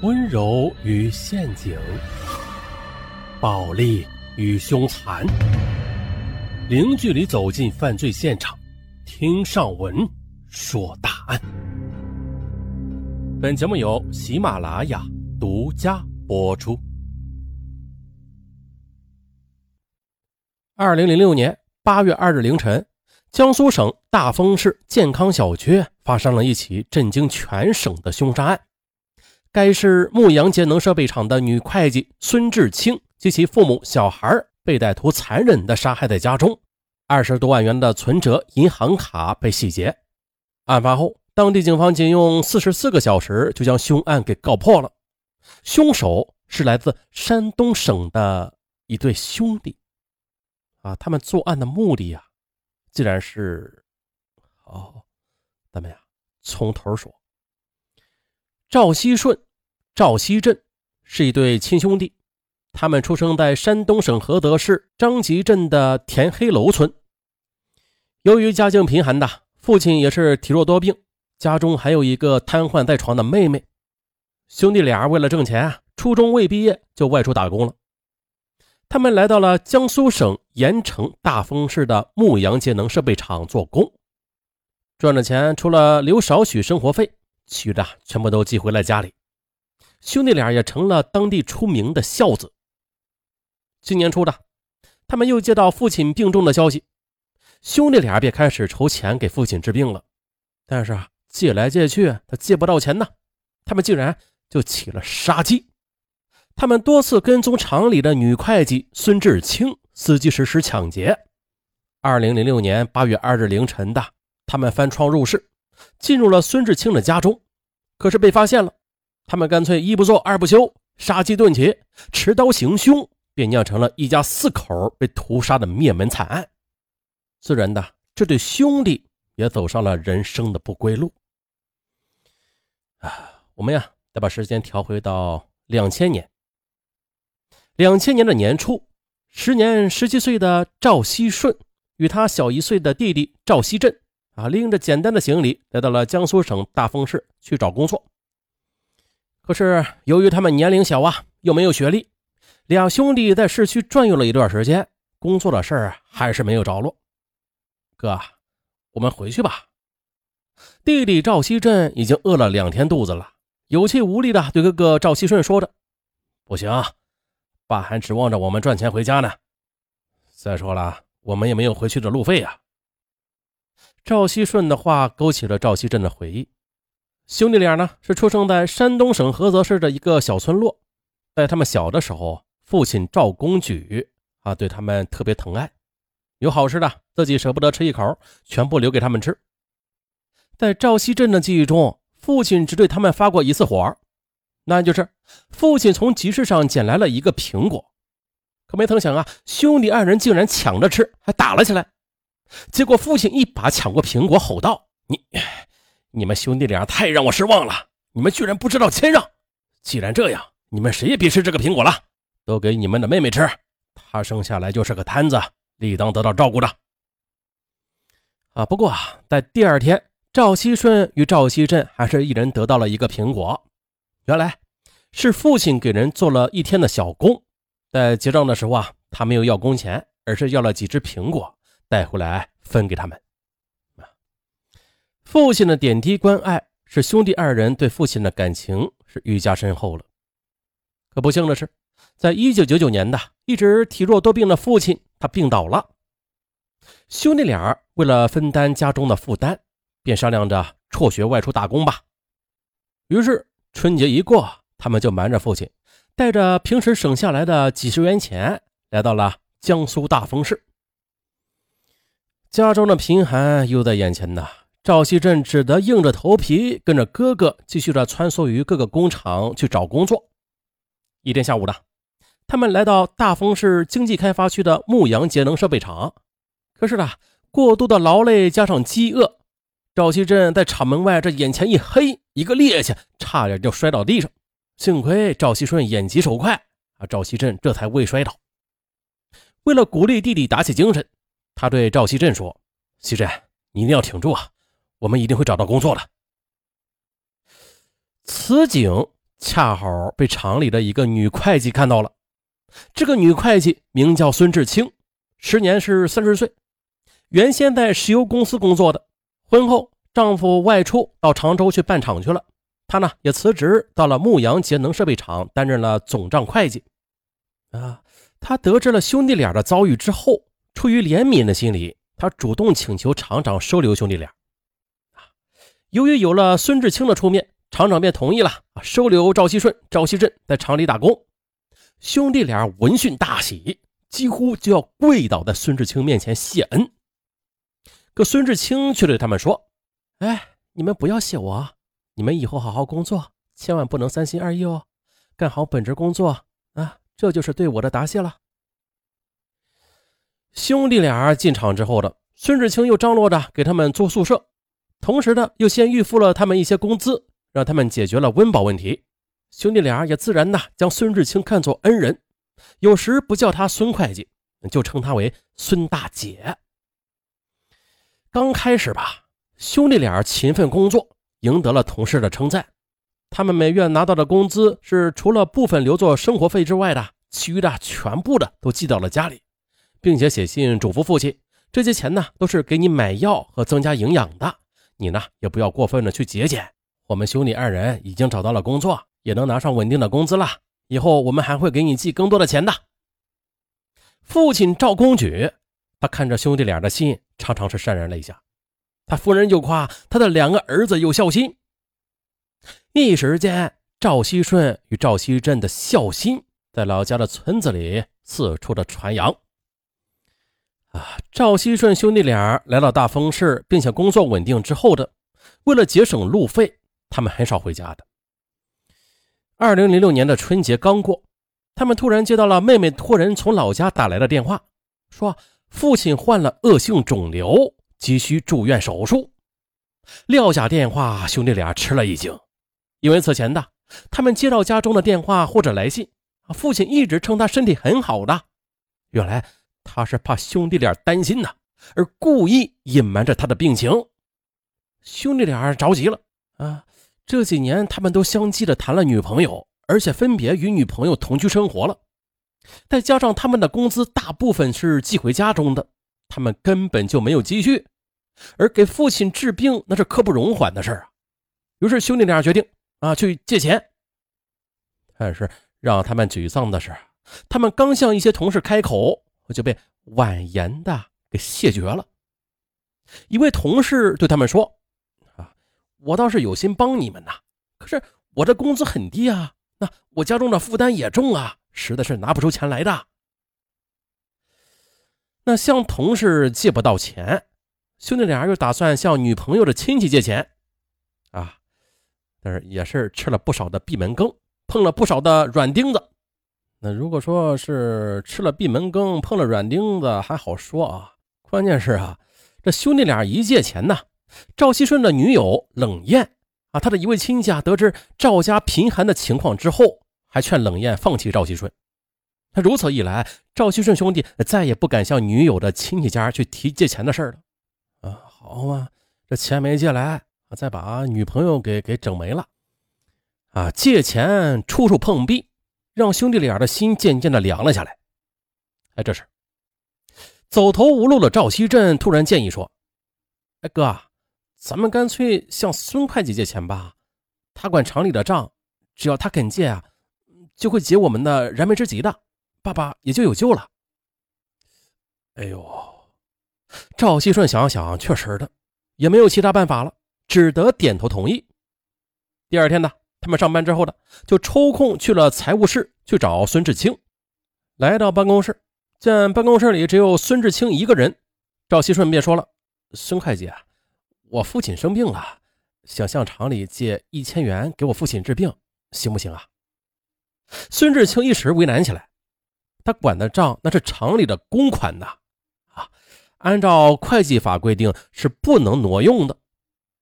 温柔与陷阱，暴力与凶残，零距离走进犯罪现场，听上文说大案。本节目由喜马拉雅独家播出。二零零六年八月二日凌晨，江苏省大丰市健康小区发生了一起震惊全省的凶杀案。该市牧羊节能设备厂的女会计孙志清及其父母、小孩被歹徒残忍地杀害在家中，二十多万元的存折、银行卡被洗劫。案发后，当地警方仅用四十四个小时就将凶案给告破了。凶手是来自山东省的一对兄弟，啊，他们作案的目的呀，竟然是……哦，咱们呀，从头说。赵熙顺、赵熙振是一对亲兄弟，他们出生在山东省菏泽市张集镇的田黑楼村。由于家境贫寒的，父亲也是体弱多病，家中还有一个瘫痪在床的妹妹。兄弟俩为了挣钱啊，初中未毕业就外出打工了。他们来到了江苏省盐城大丰市的牧羊节能设备厂做工，赚的钱除了留少许生活费。其余的全部都寄回了家里，兄弟俩也成了当地出名的孝子。今年初的，他们又接到父亲病重的消息，兄弟俩便开始筹钱给父亲治病了。但是啊，借来借去，他借不到钱呢，他们竟然就起了杀机。他们多次跟踪厂里的女会计孙志清，伺机实施抢劫。二零零六年八月二日凌晨的，他们翻窗入室。进入了孙志清的家中，可是被发现了。他们干脆一不做二不休，杀鸡顿起，持刀行凶，便酿成了一家四口被屠杀的灭门惨案。自然的，这对兄弟也走上了人生的不归路。啊，我们呀，得把时间调回到两千年。两千年的年初，时年十七岁的赵熙顺与他小一岁的弟弟赵熙振。啊，拎着简单的行李来到了江苏省大丰市去找工作。可是由于他们年龄小啊，又没有学历，两兄弟在市区转悠了一段时间，工作的事儿还是没有着落。哥，我们回去吧。弟弟赵锡振已经饿了两天肚子了，有气无力的对哥哥赵锡顺说着：“不行，爸还指望着我们赚钱回家呢。再说了，我们也没有回去的路费呀。”赵熙顺的话勾起了赵熙振的回忆。兄弟俩呢是出生在山东省菏泽市的一个小村落，在他们小的时候，父亲赵公举啊对他们特别疼爱，有好吃的自己舍不得吃一口，全部留给他们吃。在赵熙振的记忆中，父亲只对他们发过一次火，那就是父亲从集市上捡来了一个苹果，可没曾想啊，兄弟二人竟然抢着吃，还打了起来。结果，父亲一把抢过苹果，吼道：“你，你们兄弟俩太让我失望了！你们居然不知道谦让！既然这样，你们谁也别吃这个苹果了，都给你们的妹妹吃。她生下来就是个摊子，理当得到照顾的。”啊，不过啊在第二天，赵熙顺与赵熙镇还是一人得到了一个苹果。原来是父亲给人做了一天的小工，在结账的时候啊，他没有要工钱，而是要了几只苹果。带回来分给他们。啊，父亲的点滴关爱，使兄弟二人对父亲的感情是愈加深厚了。可不幸的是，在一九九九年的一直体弱多病的父亲，他病倒了。兄弟俩为了分担家中的负担，便商量着辍学外出打工吧。于是春节一过，他们就瞒着父亲，带着平时省下来的几十元钱，来到了江苏大丰市。家中的贫寒又在眼前呐，赵熙振只得硬着头皮跟着哥哥继续着穿梭于各个工厂去找工作。一天下午的，他们来到大丰市经济开发区的牧羊节能设备厂。可是呢，过度的劳累加上饥饿，赵熙振在厂门外这眼前一黑，一个趔趄，差点就摔倒地上。幸亏赵熙顺眼疾手快啊，赵熙振这才未摔倒。为了鼓励弟弟打起精神。他对赵熙振说：“熙振，你一定要挺住啊！我们一定会找到工作的。”此景恰好被厂里的一个女会计看到了。这个女会计名叫孙志清，时年是三十岁，原先在石油公司工作的。婚后，丈夫外出到常州去办厂去了，她呢也辞职到了牧羊节能设备厂担任了总账会计。啊，她得知了兄弟俩的遭遇之后，出于怜悯的心理，他主动请求厂长收留兄弟俩。啊，由于有了孙志清的出面，厂长便同意了啊，收留赵锡顺、赵锡振在厂里打工。兄弟俩闻讯大喜，几乎就要跪倒在孙志清面前谢恩。可孙志清却对他们说：“哎，你们不要谢我，你们以后好好工作，千万不能三心二意哦，干好本职工作啊，这就是对我的答谢了。”兄弟俩进厂之后的孙志清又张罗着给他们租宿舍，同时呢又先预付了他们一些工资，让他们解决了温饱问题。兄弟俩也自然的将孙志清看作恩人，有时不叫他孙会计，就称他为孙大姐。刚开始吧，兄弟俩勤奋工作，赢得了同事的称赞。他们每月拿到的工资是除了部分留作生活费之外的，其余的全部的都寄到了家里，并且写信嘱咐父亲：这些钱呢，都是给你买药和增加营养的，你呢也不要过分的去节俭。我们兄弟二人已经找到了工作。也能拿上稳定的工资了。以后我们还会给你寄更多的钱的。父亲赵公举，他看着兄弟俩的信，常常是潸然泪下。他夫人就夸他的两个儿子有孝心。一时间，赵熙顺与赵熙振的孝心在老家的村子里四处的传扬。啊，赵锡顺兄弟俩来到大丰市，并且工作稳定之后的，为了节省路费，他们很少回家的。二零零六年的春节刚过，他们突然接到了妹妹托人从老家打来的电话，说父亲患了恶性肿瘤，急需住院手术。撂下电话，兄弟俩吃了一惊，因为此前的他们接到家中的电话或者来信，父亲一直称他身体很好的，原来他是怕兄弟俩担心呢，而故意隐瞒着他的病情。兄弟俩着急了啊！这几年，他们都相继的谈了女朋友，而且分别与女朋友同居生活了。再加上他们的工资大部分是寄回家中的，他们根本就没有积蓄，而给父亲治病那是刻不容缓的事啊。于是兄弟俩决定啊去借钱。但是让他们沮丧的是，他们刚向一些同事开口，就被婉言的给谢绝了。一位同事对他们说。啊我倒是有心帮你们呐，可是我这工资很低啊，那我家中的负担也重啊，实在是拿不出钱来的。那向同事借不到钱，兄弟俩又打算向女朋友的亲戚借钱，啊，但是也是吃了不少的闭门羹，碰了不少的软钉子。那如果说是吃了闭门羹，碰了软钉子还好说啊，关键是啊，这兄弟俩一借钱呢。赵锡顺的女友冷艳啊，他的一位亲戚啊，得知赵家贫寒的情况之后，还劝冷艳放弃赵锡顺。他如此一来，赵锡顺兄弟再也不敢向女友的亲戚家去提借钱的事了。啊，好嘛，这钱没借来，再把女朋友给给整没了。啊，借钱处处碰壁，让兄弟俩的心渐渐的凉了下来。哎，这时走投无路的赵锡振突然建议说：“哎，哥。”咱们干脆向孙会计借钱吧，他管厂里的账，只要他肯借啊，就会解我们的燃眉之急的，爸爸也就有救了。哎呦，赵锡顺想想，确实的，也没有其他办法了，只得点头同意。第二天呢，他们上班之后呢，就抽空去了财务室去找孙志清。来到办公室，见办公室里只有孙志清一个人，赵锡顺便说了：“孙会计啊。”我父亲生病了，想向厂里借一千元给我父亲治病，行不行啊？孙志清一时为难起来，他管的账那是厂里的公款呐，啊，按照会计法规定是不能挪用的，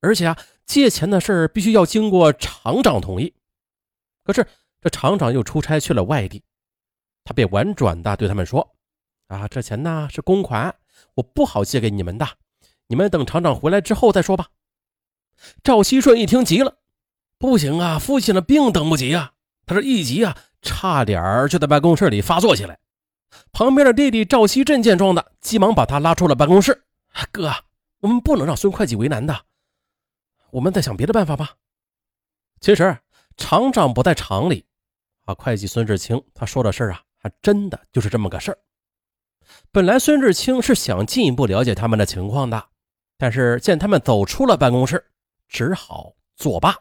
而且啊，借钱的事必须要经过厂长同意。可是这厂长又出差去了外地，他便婉转的对他们说：“啊，这钱呢是公款，我不好借给你们的。”你们等厂长回来之后再说吧。赵锡顺一听急了，不行啊，父亲的病等不及啊！他这一急啊，差点就在办公室里发作起来。旁边的弟弟赵锡振见状的，急忙把他拉出了办公室。哥，我们不能让孙会计为难的，我们再想别的办法吧。其实厂长不在厂里，啊，会计孙志清他说的事儿啊，还真的就是这么个事儿。本来孙志清是想进一步了解他们的情况的，但是见他们走出了办公室，只好作罢。